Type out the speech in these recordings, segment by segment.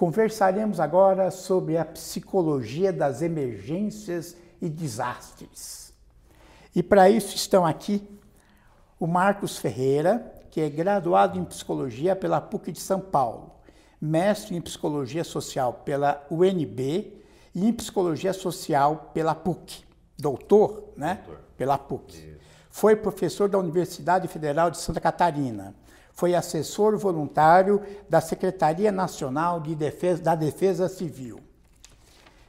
Conversaremos agora sobre a psicologia das emergências e desastres. E para isso estão aqui o Marcos Ferreira, que é graduado em psicologia pela PUC de São Paulo, mestre em psicologia social pela UNB e em psicologia social pela PUC, doutor, né? Doutor. Pela PUC. Isso. Foi professor da Universidade Federal de Santa Catarina foi assessor voluntário da Secretaria Nacional de Defesa, da Defesa Civil.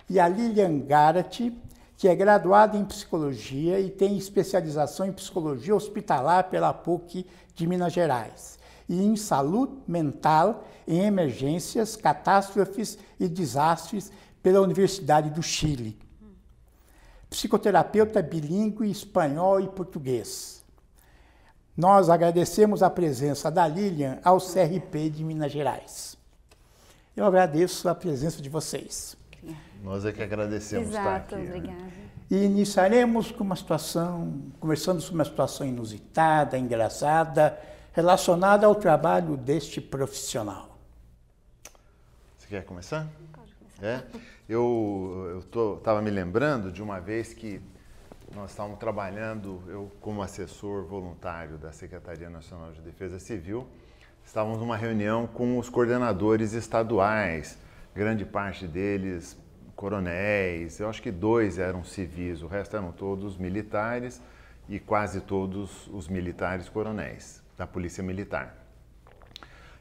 E a Lilian Garrett, que é graduada em psicologia e tem especialização em psicologia hospitalar pela PUC de Minas Gerais e em saúde mental em emergências, catástrofes e desastres pela Universidade do Chile. Psicoterapeuta bilíngue espanhol e português nós agradecemos a presença da Lilian ao CRP de Minas Gerais. Eu agradeço a presença de vocês. Nós é que agradecemos Exato, estar aqui. Né? obrigada. Né? E iniciaremos com uma situação, conversando sobre uma situação inusitada, engraçada, relacionada ao trabalho deste profissional. Você quer começar? Pode começar. É? Eu estava me lembrando de uma vez que nós estávamos trabalhando, eu como assessor voluntário da Secretaria Nacional de Defesa Civil, estávamos numa reunião com os coordenadores estaduais, grande parte deles coronéis, eu acho que dois eram civis, o resto eram todos militares e quase todos os militares coronéis da Polícia Militar.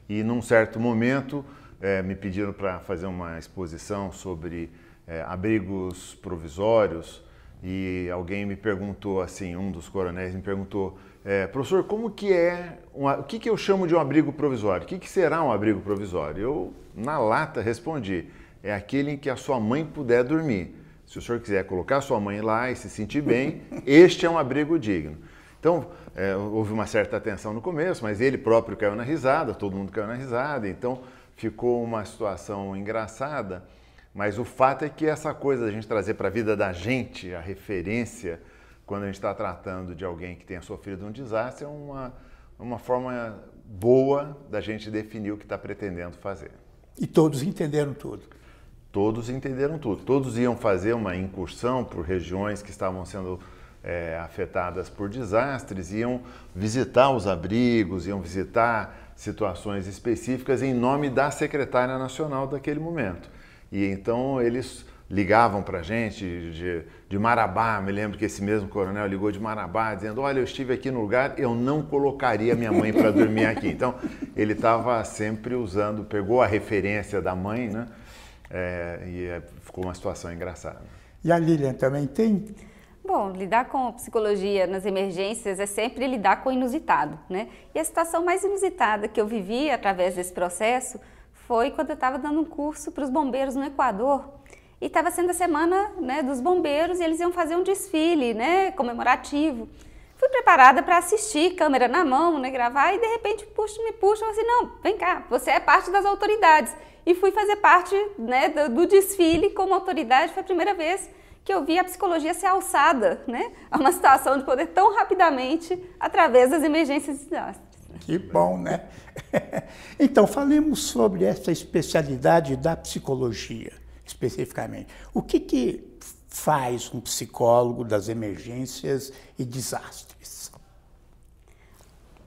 E num certo momento é, me pediram para fazer uma exposição sobre é, abrigos provisórios e alguém me perguntou assim, um dos coronéis me perguntou, é, professor, como que é, o que, que eu chamo de um abrigo provisório? O que, que será um abrigo provisório? Eu, na lata, respondi, é aquele em que a sua mãe puder dormir. Se o senhor quiser colocar sua mãe lá e se sentir bem, este é um abrigo digno. Então, é, houve uma certa atenção no começo, mas ele próprio caiu na risada, todo mundo caiu na risada, então ficou uma situação engraçada. Mas o fato é que essa coisa da gente trazer para a vida da gente a referência, quando a gente está tratando de alguém que tenha sofrido um desastre, é uma, uma forma boa da gente definir o que está pretendendo fazer. E todos entenderam tudo. Todos entenderam tudo. Todos iam fazer uma incursão por regiões que estavam sendo é, afetadas por desastres, iam visitar os abrigos, iam visitar situações específicas em nome da secretária nacional daquele momento. E então eles ligavam para a gente de, de, Marabá, me lembro que esse mesmo coronel ligou de Marabá, dizendo, olha, eu estive aqui no lugar, eu não colocaria minha mãe para dormir aqui. Então, ele estava sempre usando, pegou a referência da mãe, né? É, e é, ficou uma situação engraçada. E a Lilian também tem? Bom, lidar com psicologia nas emergências é sempre lidar com o inusitado, né? E a situação mais inusitada que eu vivi através desse processo foi quando eu estava dando um curso para os bombeiros no Equador. E estava sendo a semana né, dos bombeiros e eles iam fazer um desfile né, comemorativo. Fui preparada para assistir, câmera na mão, né, gravar, e de repente puxam, me puxam assim, não, vem cá, você é parte das autoridades. E fui fazer parte né, do, do desfile como autoridade, foi a primeira vez que eu vi a psicologia ser alçada né, a uma situação de poder tão rapidamente através das emergências de desastre. Que bom, né? então, falemos sobre essa especialidade da psicologia, especificamente. O que, que faz um psicólogo das emergências e desastres?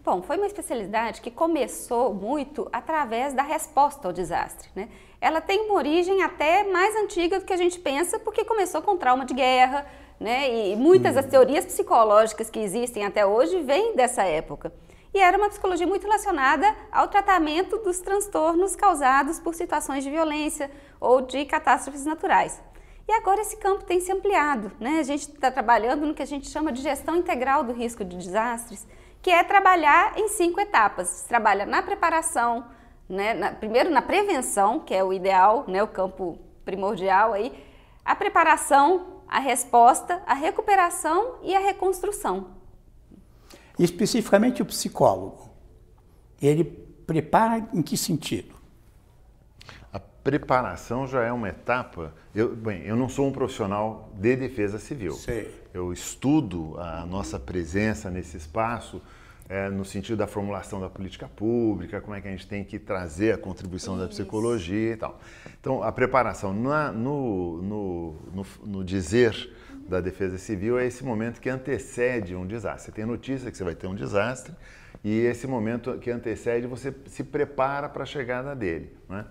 Bom, foi uma especialidade que começou muito através da resposta ao desastre. Né? Ela tem uma origem até mais antiga do que a gente pensa, porque começou com trauma de guerra, né? e muitas hum. das teorias psicológicas que existem até hoje vêm dessa época e era uma psicologia muito relacionada ao tratamento dos transtornos causados por situações de violência ou de catástrofes naturais. E agora esse campo tem se ampliado, né? A gente está trabalhando no que a gente chama de gestão integral do risco de desastres, que é trabalhar em cinco etapas. Se trabalha na preparação, né? Na, primeiro na prevenção, que é o ideal, né? O campo primordial aí, a preparação, a resposta, a recuperação e a reconstrução. Especificamente o psicólogo. Ele prepara em que sentido? A preparação já é uma etapa. Eu, bem, eu não sou um profissional de defesa civil. Sei. Eu estudo a nossa presença nesse espaço é, no sentido da formulação da política pública, como é que a gente tem que trazer a contribuição Isso. da psicologia e tal. Então, a preparação na, no, no, no, no, dizer da defesa civil é esse momento que antecede um desastre. Você tem notícia que você vai ter um desastre e esse momento que antecede você se prepara para a chegada dele. Né?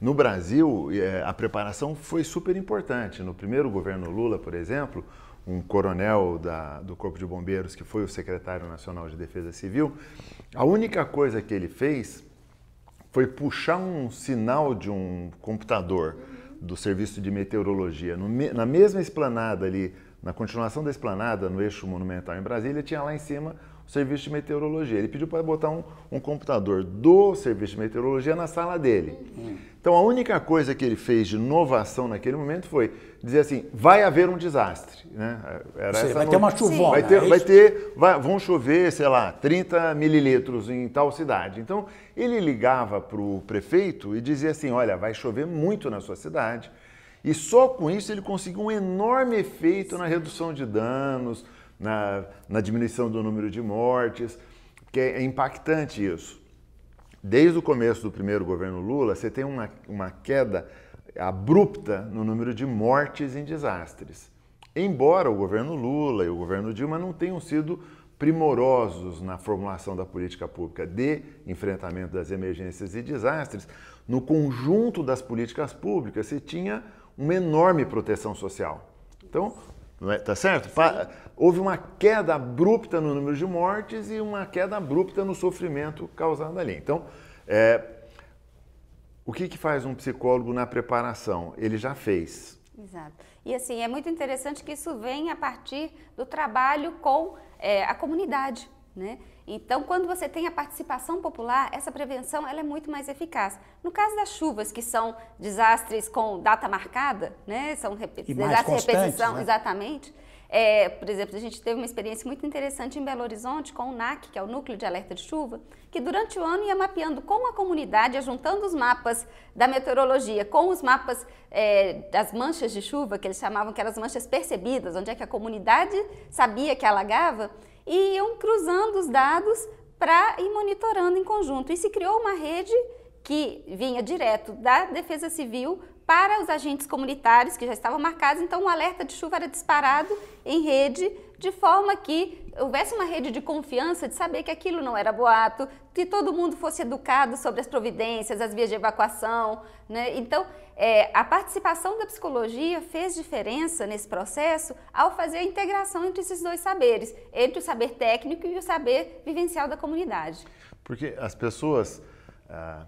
No Brasil, é, a preparação foi super importante. No primeiro governo Lula, por exemplo, um coronel da, do Corpo de Bombeiros, que foi o secretário nacional de Defesa Civil, a única coisa que ele fez foi puxar um sinal de um computador do Serviço de Meteorologia. No, na mesma esplanada ali, na continuação da esplanada, no eixo monumental em Brasília, tinha lá em cima o Serviço de Meteorologia. Ele pediu para botar um, um, computador do Serviço de Meteorologia na sala dele. Então a única coisa que ele fez de inovação naquele momento foi dizer assim, vai haver um desastre. Né? Era Sim, vai ter uma chuvona. Vai ter, é vai ter vai, vão chover, sei lá, 30 mililitros em tal cidade. Então ele ligava para o prefeito e dizia assim, olha, vai chover muito na sua cidade. E só com isso ele conseguiu um enorme efeito na redução de danos, na, na diminuição do número de mortes, que é impactante isso desde o começo do primeiro governo Lula, você tem uma, uma queda abrupta no número de mortes em desastres. Embora o governo Lula e o governo Dilma não tenham sido primorosos na formulação da política pública de enfrentamento das emergências e desastres, no conjunto das políticas públicas se tinha uma enorme proteção social. Então, é, tá certo? Sim. Houve uma queda abrupta no número de mortes e uma queda abrupta no sofrimento causado ali. Então, é, o que, que faz um psicólogo na preparação? Ele já fez. Exato. E assim, é muito interessante que isso vem a partir do trabalho com é, a comunidade, né? Então, quando você tem a participação popular, essa prevenção ela é muito mais eficaz. No caso das chuvas, que são desastres com data marcada, né? São rep... desastres de repetição, né? exatamente. É, por exemplo, a gente teve uma experiência muito interessante em Belo Horizonte com o NAC, que é o Núcleo de Alerta de Chuva, que durante o ano ia mapeando com a comunidade, juntando os mapas da meteorologia com os mapas é, das manchas de chuva, que eles chamavam que eram as manchas percebidas, onde é que a comunidade sabia que alagava, e iam cruzando os dados para ir monitorando em conjunto. E se criou uma rede que vinha direto da Defesa Civil para os agentes comunitários que já estavam marcados, então o alerta de chuva era disparado em rede, de forma que houvesse uma rede de confiança de saber que aquilo não era boato, que todo mundo fosse educado sobre as providências, as vias de evacuação. Né? Então, é, a participação da psicologia fez diferença nesse processo ao fazer a integração entre esses dois saberes, entre o saber técnico e o saber vivencial da comunidade. Porque as pessoas. Ah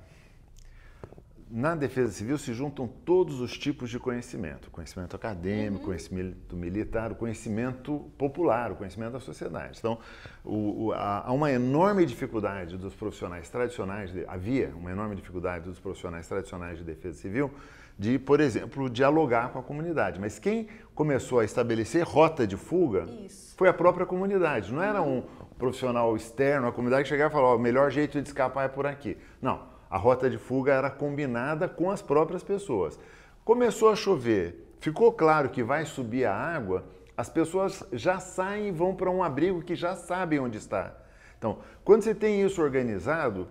na defesa civil se juntam todos os tipos de conhecimento: conhecimento acadêmico, uhum. conhecimento militar, o conhecimento popular, o conhecimento da sociedade. Então, o, o, há uma enorme dificuldade dos profissionais tradicionais, de, havia uma enorme dificuldade dos profissionais tradicionais de defesa civil de, por exemplo, dialogar com a comunidade. Mas quem começou a estabelecer rota de fuga Isso. foi a própria comunidade. Não era um profissional externo, a comunidade que chegava e falava: o melhor jeito de escapar é por aqui. Não a rota de fuga era combinada com as próprias pessoas. Começou a chover, ficou claro que vai subir a água, as pessoas já saem e vão para um abrigo que já sabem onde está. Então, quando você tem isso organizado,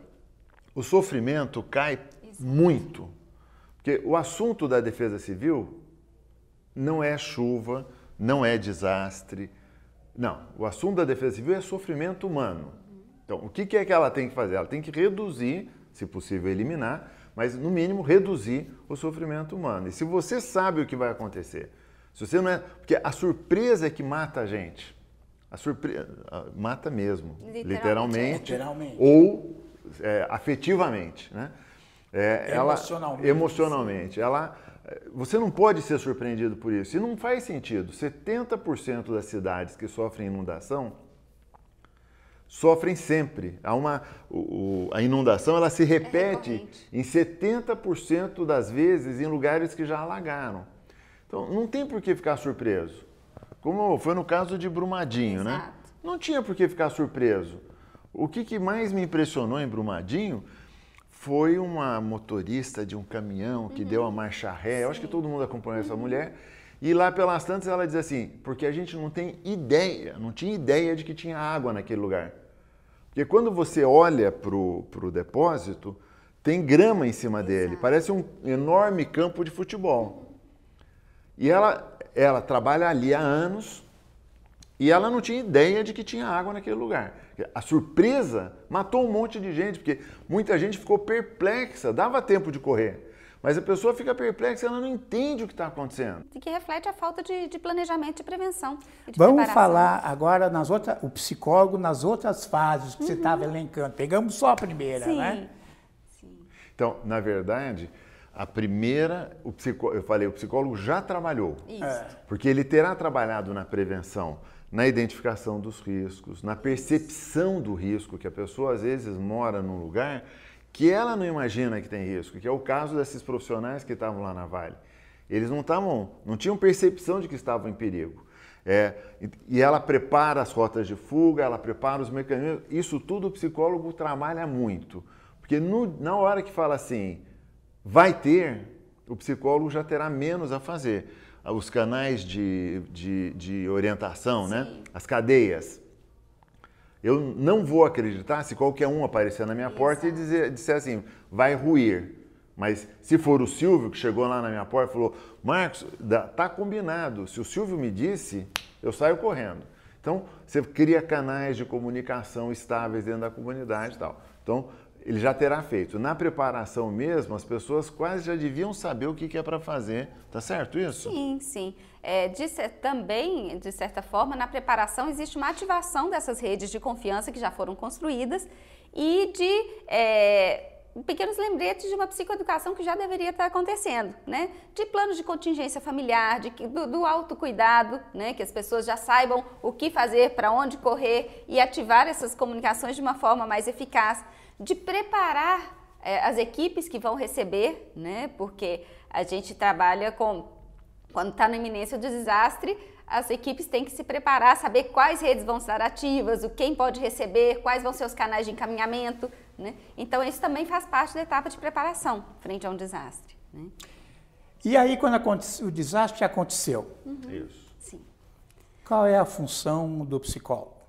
o sofrimento cai muito. Porque o assunto da defesa civil não é chuva, não é desastre. Não, o assunto da defesa civil é sofrimento humano. Então, o que é que ela tem que fazer? Ela tem que reduzir se possível eliminar, mas no mínimo reduzir o sofrimento humano. E se você sabe o que vai acontecer, se você não é, porque a surpresa é que mata a gente. A surpresa mata mesmo, literalmente, literalmente ou é, afetivamente, né? É, emocionalmente. Ela, emocionalmente. Ela, você não pode ser surpreendido por isso. E não faz sentido. 70% das cidades que sofrem inundação sofrem sempre. Há uma, o, a inundação ela se repete é em 70% das vezes em lugares que já alagaram. Então não tem por que ficar surpreso. Como foi no caso de Brumadinho, né? Exato. né? Não tinha por que ficar surpreso. O que, que mais me impressionou em Brumadinho foi uma motorista de um caminhão que uhum. deu a marcha ré. Sim. Eu acho que todo mundo acompanhou essa uhum. mulher. E lá pelas tantas ela diz assim, porque a gente não tem ideia, não tinha ideia de que tinha água naquele lugar. Porque quando você olha para o depósito, tem grama em cima dele, parece um enorme campo de futebol. E ela, ela trabalha ali há anos e ela não tinha ideia de que tinha água naquele lugar. A surpresa matou um monte de gente, porque muita gente ficou perplexa, dava tempo de correr. Mas a pessoa fica perplexa, ela não entende o que está acontecendo. E que reflete a falta de, de planejamento de prevenção. De Vamos falar agora nas outras, o psicólogo nas outras fases que uhum. você estava elencando. Pegamos só a primeira, Sim. né? Sim. Então, na verdade, a primeira, o psicó, eu falei, o psicólogo já trabalhou. Isso. É. Porque ele terá trabalhado na prevenção, na identificação dos riscos, na percepção do risco, que a pessoa às vezes mora num lugar que ela não imagina que tem risco, que é o caso desses profissionais que estavam lá na Vale. Eles não estavam, não tinham percepção de que estavam em perigo. É, e ela prepara as rotas de fuga, ela prepara os mecanismos. Isso tudo o psicólogo trabalha muito. Porque no, na hora que fala assim, vai ter, o psicólogo já terá menos a fazer. Os canais de, de, de orientação, né? Sim. né? as cadeias. Eu não vou acreditar se qualquer um aparecer na minha porta e dizer, disser assim, vai ruir. Mas se for o Silvio que chegou lá na minha porta e falou, Marcos, tá combinado. Se o Silvio me disse, eu saio correndo. Então, você cria canais de comunicação estáveis dentro da comunidade e tal. Então, ele já terá feito. Na preparação mesmo, as pessoas quase já deviam saber o que é para fazer. Tá certo isso? Sim, sim. É, de, também, de certa forma, na preparação existe uma ativação dessas redes de confiança que já foram construídas e de é, pequenos lembretes de uma psicoeducação que já deveria estar acontecendo, né? De planos de contingência familiar, de, do, do autocuidado, né? Que as pessoas já saibam o que fazer, para onde correr e ativar essas comunicações de uma forma mais eficaz, de preparar é, as equipes que vão receber, né? Porque a gente trabalha com quando está na iminência do desastre, as equipes têm que se preparar, saber quais redes vão estar ativas, o quem pode receber, quais vão ser os canais de encaminhamento. Né? Então, isso também faz parte da etapa de preparação frente a um desastre. Né? E aí, quando o desastre aconteceu? Uhum. Isso. Sim. Qual é a função do psicólogo?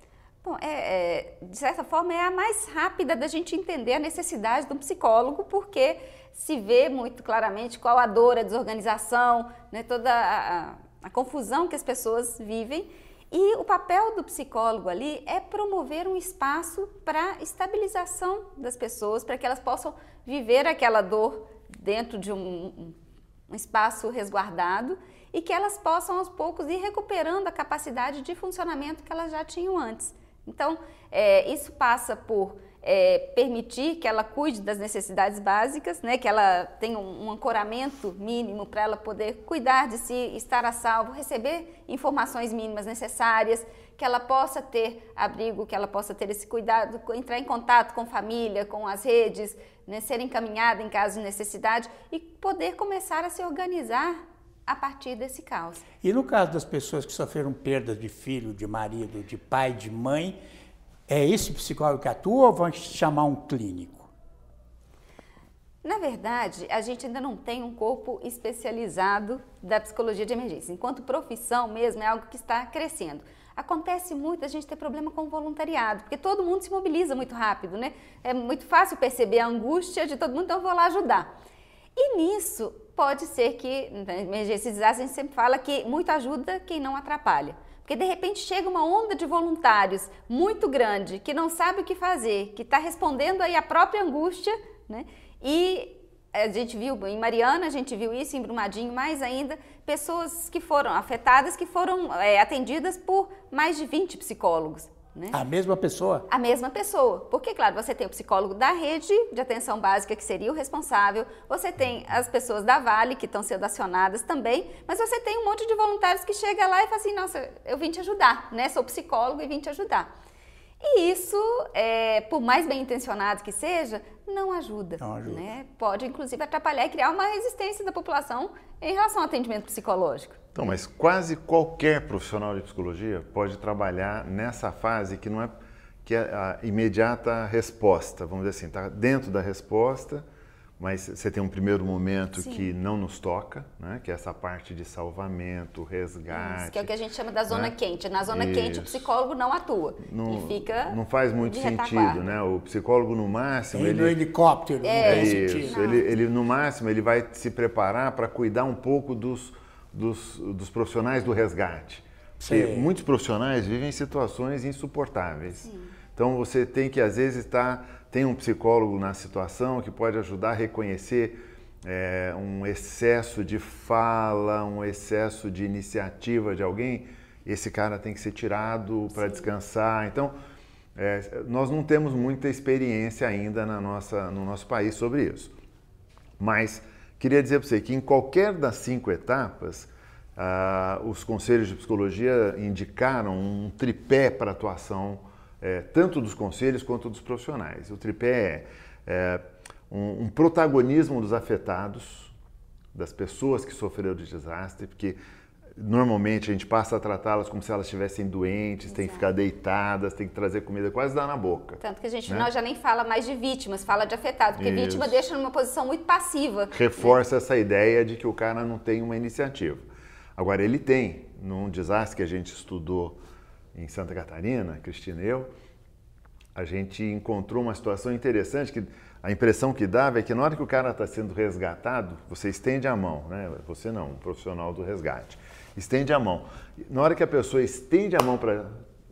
Bom, é, é, de certa forma, é a mais rápida da gente entender a necessidade de um psicólogo, porque se vê muito claramente qual a dor, a desorganização, né, toda a, a confusão que as pessoas vivem. E o papel do psicólogo ali é promover um espaço para estabilização das pessoas, para que elas possam viver aquela dor dentro de um, um, espaço resguardado e que elas possam aos poucos ir recuperando a capacidade de funcionamento que elas já tinham antes. Então, é, isso passa por é, permitir que ela cuide das necessidades básicas, né, que ela tenha um, um ancoramento mínimo para ela poder cuidar de si, estar a salvo, receber informações mínimas necessárias, que ela possa ter abrigo, que ela possa ter esse cuidado, entrar em contato com família, com as redes, né, ser encaminhada em caso de necessidade e poder começar a se organizar a partir desse caos. E no caso das pessoas que sofreram perdas de filho, de marido, de pai, de mãe, é esse psicólogo que atua ou vão chamar um clínico? Na verdade, a gente ainda não tem um corpo especializado da psicologia de emergência. Enquanto profissão mesmo, é algo que está crescendo. Acontece muito a gente ter problema com o voluntariado, porque todo mundo se mobiliza muito rápido, né? É muito fácil perceber a angústia de todo mundo, então eu vou lá ajudar. E nisso, pode ser que, na emergência e desastre, a gente sempre fala que muito ajuda quem não atrapalha. Porque de repente chega uma onda de voluntários muito grande que não sabe o que fazer, que está respondendo aí a própria angústia, né? E a gente viu em Mariana, a gente viu isso em Brumadinho mais ainda, pessoas que foram afetadas, que foram é, atendidas por mais de 20 psicólogos. Né? A mesma pessoa? A mesma pessoa. Porque, claro, você tem o psicólogo da rede de atenção básica, que seria o responsável, você tem as pessoas da Vale, que estão sendo acionadas também, mas você tem um monte de voluntários que chega lá e fala assim: nossa, eu vim te ajudar, né? Sou psicólogo e vim te ajudar. E isso, é, por mais bem intencionado que seja, não ajuda. Não ajuda. Né? Pode, inclusive, atrapalhar e criar uma resistência da população em relação ao atendimento psicológico. Então, mas quase qualquer profissional de psicologia pode trabalhar nessa fase que não é que é a imediata resposta, vamos dizer assim, está dentro da resposta, mas você tem um primeiro momento Sim. que não nos toca, né? que é essa parte de salvamento, resgate. Isso, que é o que a gente chama da zona né? quente. Na zona Isso. quente o psicólogo não atua. Não, e fica não faz muito sentido, né? O psicólogo no máximo. Ele, ele no helicóptero, é, é isso. Ele, ele, no máximo ele vai se preparar para cuidar um pouco dos, dos, dos profissionais do resgate. Porque muitos profissionais vivem situações insuportáveis. Sim. Então você tem que às vezes estar tá tem um psicólogo na situação que pode ajudar a reconhecer é, um excesso de fala, um excesso de iniciativa de alguém. Esse cara tem que ser tirado para descansar. Então, é, nós não temos muita experiência ainda na nossa, no nosso país sobre isso. Mas queria dizer para você que em qualquer das cinco etapas, ah, os conselhos de psicologia indicaram um tripé para atuação é, tanto dos conselhos quanto dos profissionais. O tripé é, é um, um, protagonismo dos afetados, das pessoas que sofreram de desastre, porque normalmente a gente passa a tratá-las como se elas estivessem doentes, Exato. tem que ficar deitadas, tem que trazer comida, quase dar na boca. Tanto que a gente né? não, já nem fala mais de vítimas, fala de afetado, porque Isso. vítima deixa numa posição muito passiva. Reforça né? essa ideia de que o cara não tem uma iniciativa. Agora, ele tem, num desastre que a gente estudou em Santa Catarina, Cristina e eu, a gente encontrou uma situação interessante que a impressão que dava é que na hora que o cara está sendo resgatado, você estende a mão, né? Você não, um profissional do resgate. Estende a mão. Na hora que a pessoa estende a mão para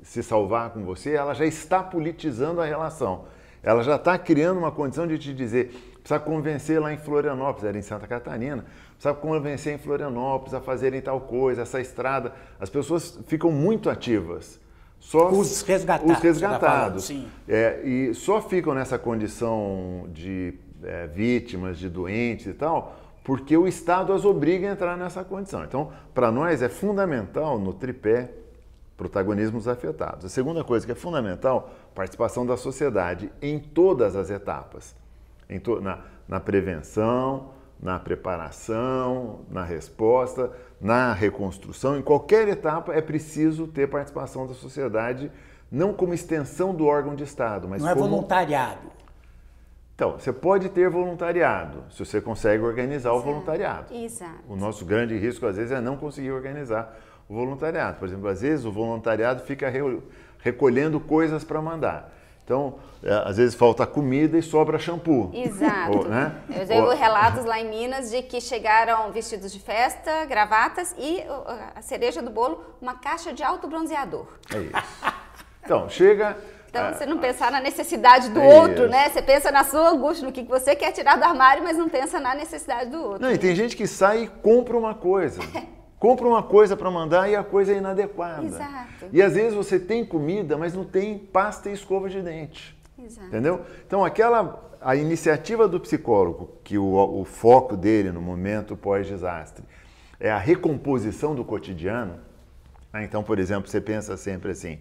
se salvar com você, ela já está politizando a relação. Ela já está criando uma condição de te dizer, precisa convencer lá em Florianópolis, era em Santa Catarina, precisa convencer em Florianópolis a fazerem tal coisa, essa estrada. As pessoas ficam muito ativas. Só os resgatados. Os tá resgatados. Tá é, e só ficam nessa condição de é, vítimas, de doentes e tal, porque o Estado as obriga a entrar nessa condição. Então, para nós é fundamental no tripé protagonismo dos afetados. A segunda coisa que é fundamental, participação da sociedade em todas as etapas. To na, na prevenção, na preparação, na resposta, na reconstrução, em qualquer etapa é preciso ter participação da sociedade, não como extensão do órgão de Estado, mas não é como... voluntariado. Então, você pode ter voluntariado, se você consegue organizar Exato. o voluntariado. Exato. O nosso grande risco, às vezes, é não conseguir organizar o voluntariado. Por exemplo, às vezes o voluntariado fica recolhendo coisas para mandar. Então, é, às vezes falta comida e sobra shampoo. Exato. Ou, né? Eu já ouvi relatos lá em Minas de que chegaram vestidos de festa, gravatas e a cereja do bolo, uma caixa de autobronzeador. É isso. Então, chega... Então, é, você não pensar na necessidade do é outro, né? Você pensa na sua angústia, no que você quer tirar do armário, mas não pensa na necessidade do outro. Não, e tem gente que sai e compra uma coisa. compra uma coisa para mandar e a coisa é inadequada. Exato. E às vezes você tem comida, mas não tem pasta e escova de dente. Exato. Entendeu? Então aquela a iniciativa do psicólogo, que o, o foco dele no momento pós-desastre é a recomposição do cotidiano. Ah, então, por exemplo, você pensa sempre assim,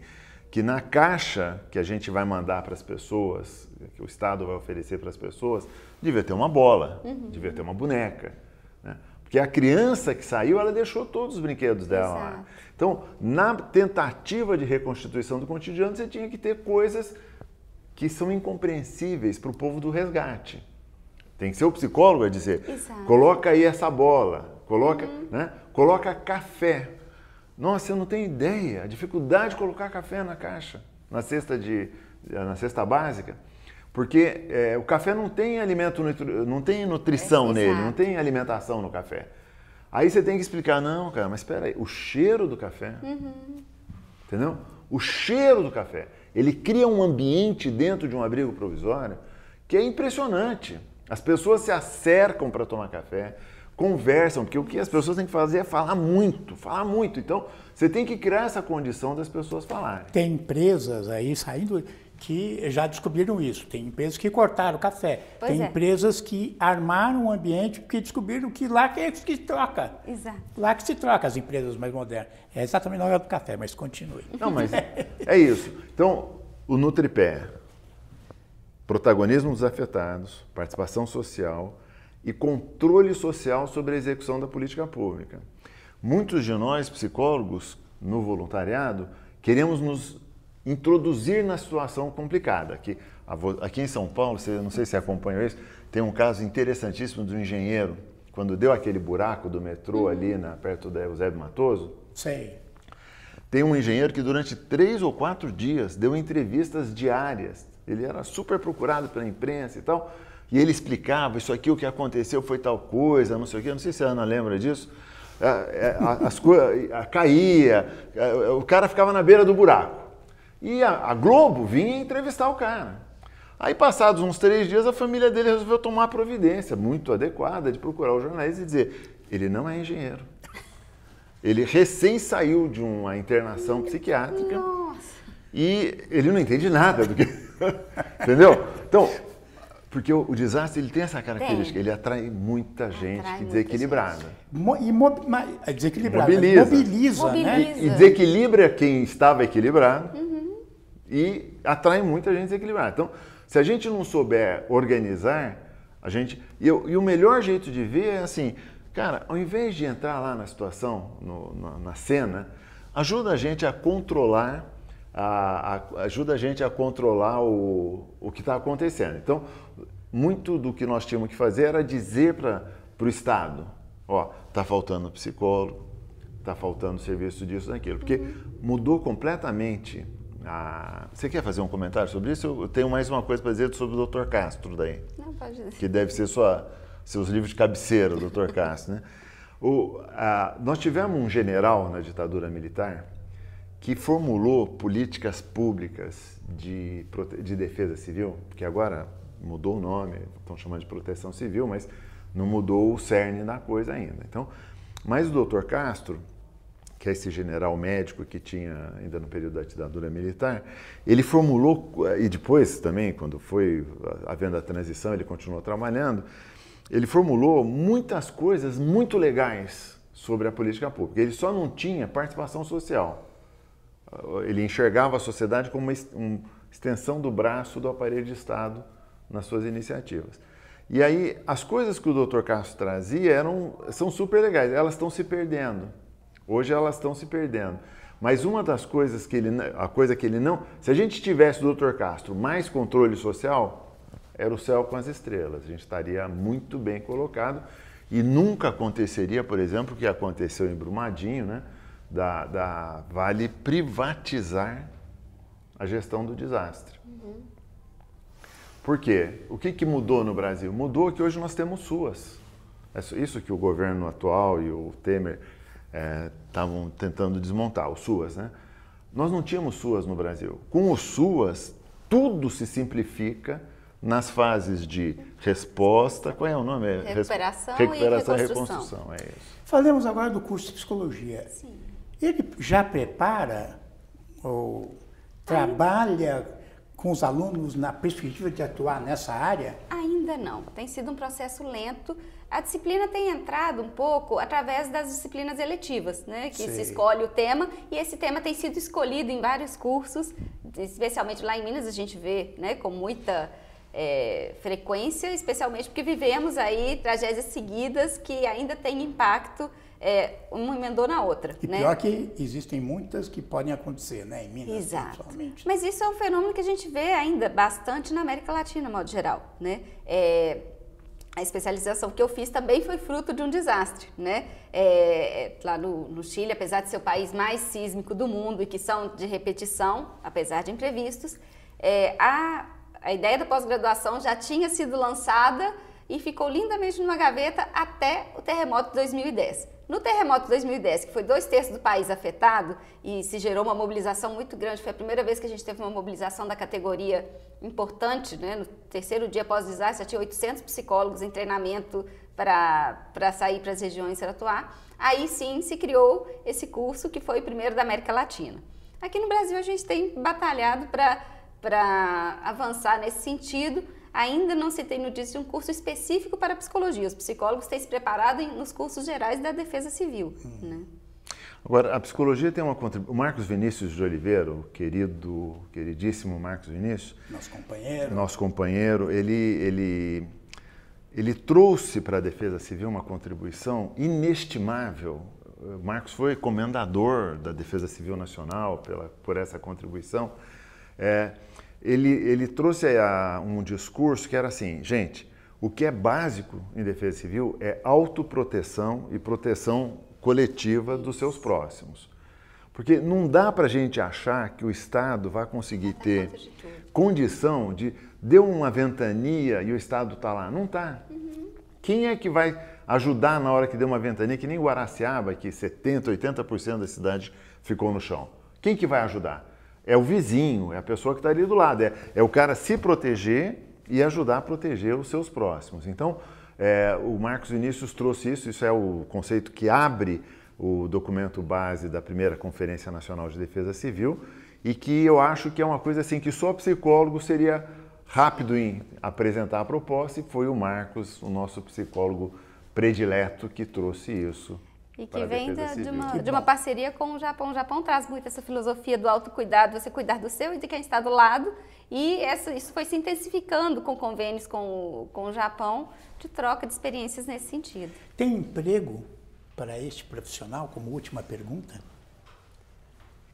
que na caixa que a gente vai mandar para as pessoas, que o Estado vai oferecer para as pessoas, devia ter uma bola, uhum. devia ter uma boneca. Né? Porque a criança que saiu, ela deixou todos os brinquedos dela Exato. lá. Então, na tentativa de reconstituição do cotidiano, você tinha que ter coisas que são incompreensíveis para o povo do resgate. Tem que ser o psicólogo a dizer, Exato. coloca aí essa bola, coloca, uhum. né? coloca café. Nossa, eu não tenho ideia, a dificuldade de colocar café na caixa, na cesta, de, na cesta básica. Porque é, o café não tem alimento, não tem nutrição é, nele, não tem alimentação no café. Aí você tem que explicar, não, cara, mas espera aí, o cheiro do café, uhum. entendeu? O cheiro do café, ele cria um ambiente dentro de um abrigo provisório que é impressionante. As pessoas se acercam para tomar café, conversam, porque o que as pessoas têm que fazer é falar muito, falar muito. Então, você tem que criar essa condição das pessoas falarem. Tem empresas aí saindo que já descobriram isso. Tem empresas que cortaram o café. Pois Tem é. empresas que armaram o ambiente porque descobriram que lá que é que se troca. Exato. Lá que se troca as empresas mais modernas. É exatamente na hora do café, mas continue. Não, mas é isso. Então, o Nutripé, protagonismo dos afetados, participação social e controle social sobre a execução da política pública. Muitos de nós, psicólogos, no voluntariado, queremos nos introduzir na situação complicada. Aqui, aqui em São Paulo, você, não sei se acompanhou isso, tem um caso interessantíssimo do engenheiro, quando deu aquele buraco do metrô ali na, perto da Eusébio Matoso. Sei. Tem um engenheiro que durante três ou quatro dias deu entrevistas diárias. Ele era super procurado pela imprensa e tal. E ele explicava, isso aqui, o que aconteceu foi tal coisa, não sei o quê. Não sei se a Ana lembra disso. É, é, as coisas caía, é, o cara ficava na beira do buraco. E a, a Globo vinha entrevistar o cara. Aí, passados uns três dias, a família dele resolveu tomar providência muito adequada de procurar o jornalista e dizer: ele não é engenheiro. Ele recém saiu de uma internação psiquiátrica Nossa. e ele não entende nada do que. Entendeu? Então, porque o, o, desastre ele tem essa característica, tem. ele atrai muita gente atrai desequilibrada. Mo, e mo, é desequilibrada. Mobiliza. Mobiliza, Mobiliza. Né? E, e, desequilibra quem estava equilibrado uhum. e atrai muita gente desequilibrada. Então, se a gente não souber organizar, a gente. E, e o melhor jeito de ver é assim, cara, ao invés de entrar lá na situação, no, na, na cena, ajuda a gente a controlar a, a, ajuda a gente a controlar o, o que está acontecendo. Então, muito do que nós tínhamos que fazer era dizer para o Estado, ó, está faltando psicólogo, está faltando serviço disso, daquilo, porque uhum. mudou completamente. A... Você quer fazer um comentário sobre isso? Eu tenho mais uma coisa para dizer sobre o Dr. Castro daí. Não, pode dizer. Que deve ser sua, seus livros de cabeceira, Dr. Castro, né? O, a, nós tivemos um general na ditadura militar que formulou políticas públicas de, de defesa civil, que agora mudou o nome, estão chamando de proteção civil, mas não mudou o cerne da coisa ainda. Então, mas o doutor Castro, que é esse general médico que tinha ainda no período da ditadura militar, ele formulou, e depois também, quando foi havendo a transição, ele continuou trabalhando, ele formulou muitas coisas muito legais sobre a política pública. Ele só não tinha participação social ele enxergava a sociedade como uma extensão do braço do aparelho de Estado nas suas iniciativas. E aí, as coisas que o Dr. Castro trazia eram, são super legais, elas estão se perdendo. Hoje elas estão se perdendo. Mas uma das coisas que ele, a coisa que ele não, se a gente tivesse o Dr. Castro mais controle social, era o céu com as estrelas. A gente estaria muito bem colocado e nunca aconteceria, por exemplo, o que aconteceu em Brumadinho, né? da, da Vale privatizar a gestão do desastre. Uhum. Por quê? O que, que mudou no Brasil? Mudou que hoje nós temos SUAS. É isso que o governo atual e o Temer estavam é, tentando desmontar, o SUAS, né? Nós não tínhamos SUAS no Brasil. Com o SUAS, tudo se simplifica nas fases de resposta, qual é o nome? Recuperação, Recuperação e reconstrução. E reconstrução, é isso. Falemos agora do curso de psicologia. Sim. Ele já prepara ou trabalha com os alunos na perspectiva de atuar nessa área? Ainda não. Tem sido um processo lento. A disciplina tem entrado um pouco através das disciplinas eletivas, né? Que Sim. se escolhe o tema e esse tema tem sido escolhido em vários cursos, especialmente lá em Minas a gente vê, né? Com muita é, frequência, especialmente porque vivemos aí tragédias seguidas que ainda têm impacto é, uma emendou na outra. E né? pior que existem muitas que podem acontecer, né, em Minas Exato. principalmente. Mas isso é um fenômeno que a gente vê ainda bastante na América Latina, de modo geral, né? É, a especialização que eu fiz também foi fruto de um desastre, né? É, lá no, no, Chile, apesar de ser o país mais sísmico do mundo e que são de repetição, apesar de imprevistos, é, a, a ideia da pós-graduação já tinha sido lançada e ficou lindamente numa gaveta até o terremoto de 2010. No terremoto de 2010, que foi dois terços do país afetado e se gerou uma mobilização muito grande, foi a primeira vez que a gente teve uma mobilização da categoria importante, né? no terceiro dia após o desastre, já tinha 800 psicólogos em treinamento para sair para as regiões para atuar. Aí sim se criou esse curso que foi o primeiro da América Latina. Aqui no Brasil a gente tem batalhado para avançar nesse sentido, ainda não se tem notícia de um curso específico para psicologia. Os psicólogos têm se preparado nos cursos gerais da defesa civil. Hum. Né? Agora, a psicologia tem uma contribuição. O Marcos Vinícius de Oliveira, o querido, queridíssimo Marcos Vinícius. Nosso companheiro. Nosso companheiro, ele, ele, ele trouxe para a defesa civil uma contribuição inestimável. Marcos foi comendador da Defesa Civil Nacional pela, por essa contribuição. É, ele, ele trouxe a, um discurso que era assim, gente, o que é básico em defesa civil é autoproteção e proteção coletiva dos seus próximos. Porque não dá para a gente achar que o Estado vai conseguir ter condição de deu uma ventania e o Estado está lá. Não está. Uhum. Quem é que vai ajudar na hora que deu uma ventania, que nem Guaraciaba, que 70%, 80% da cidade ficou no chão? Quem que vai ajudar? É o vizinho, é a pessoa que está ali do lado. É, é o cara se proteger e ajudar a proteger os seus próximos. Então, é, o Marcos Vinícius trouxe isso, isso é o conceito que abre o documento base da primeira Conferência Nacional de Defesa Civil e que eu acho que é uma coisa assim que só psicólogo seria rápido em apresentar a proposta e foi o Marcos, o nosso psicólogo predileto, que trouxe isso. E que vem da, de, uma, de uma parceria com o Japão. O Japão traz muito essa filosofia do autocuidado, você cuidar do seu e de quem está do lado. E essa, isso foi se intensificando com convênios com, com o Japão de troca de experiências nesse sentido. Tem emprego para este profissional, como última pergunta?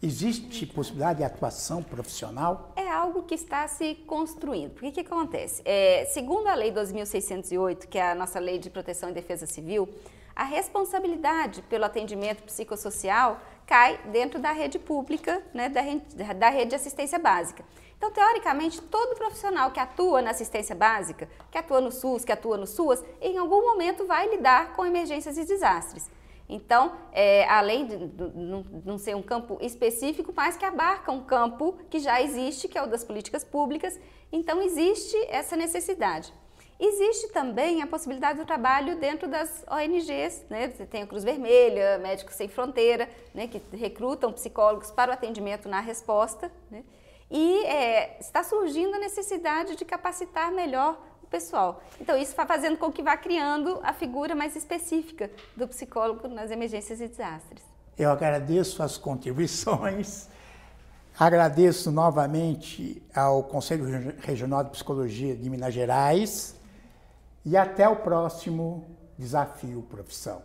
Existe possibilidade de atuação profissional? É algo que está se construindo. Porque o que, que acontece? É, segundo a Lei 12.608, que é a nossa Lei de Proteção e Defesa Civil, a responsabilidade pelo atendimento psicossocial cai dentro da rede pública, né, da, rede, da rede de assistência básica. Então, teoricamente, todo profissional que atua na assistência básica, que atua no SUS, que atua no SUAS, em algum momento vai lidar com emergências e desastres. Então, é, além de, não ser um campo específico, mas que abarca um campo que já existe, que é o das políticas públicas, então existe essa necessidade. Existe também a possibilidade do trabalho dentro das ONGs, né? Você tem a Cruz Vermelha, Médicos Sem Fronteira, né? que recrutam psicólogos para o atendimento na resposta. Né? E é, está surgindo a necessidade de capacitar melhor o pessoal. Então, isso está fazendo com que vá criando a figura mais específica do psicólogo nas emergências e desastres. Eu agradeço as contribuições, agradeço novamente ao Conselho Regional de Psicologia de Minas Gerais e até o próximo desafio profissão.